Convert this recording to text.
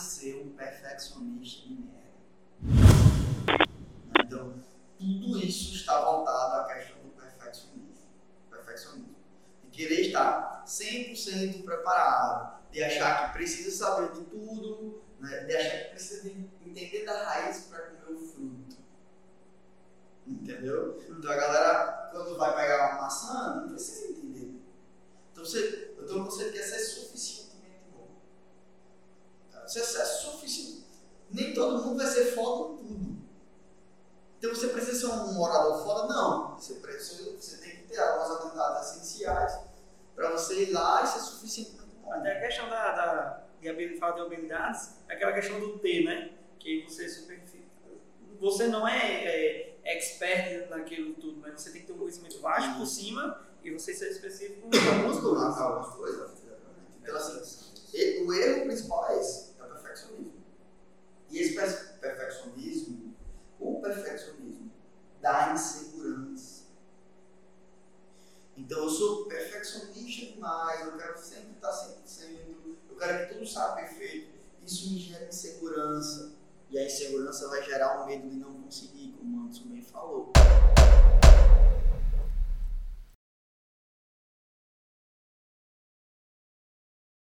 ser um perfeccionista de merda. Então, tudo isso está voltado à questão do perfeccionismo. perfeccionismo. De querer estar 100% preparado, de achar que precisa saber de tudo, né? de achar que precisa entender da raiz para comer o fruto. Entendeu? Então a galera, quando vai pegar uma maçã, não precisa entender. Então você, eu tenho um conceito que é ser suficientemente bom. Você é suficiente. Nem todo mundo vai ser foda em tudo. Então você precisa ser um orador foda? Não. Você, precisa, você tem que ter algumas habilidades essenciais para você ir lá e ser suficientemente bom. Até a questão da, da de habilidade, de habilidades, é aquela questão do T, né? Que você super, você não é, é expert naquilo tudo, mas você tem que ter um conhecimento vasto por cima e você ser específico em algumas coisas assim, o erro principal é esse, é o perfeccionismo. E esse perfeccionismo, o dá insegurança. Então, eu sou perfeccionista demais, eu quero sempre estar 100%, eu quero que tudo saia perfeito. Isso me gera insegurança. E a insegurança vai gerar o medo de não conseguir, como o Anderson bem falou.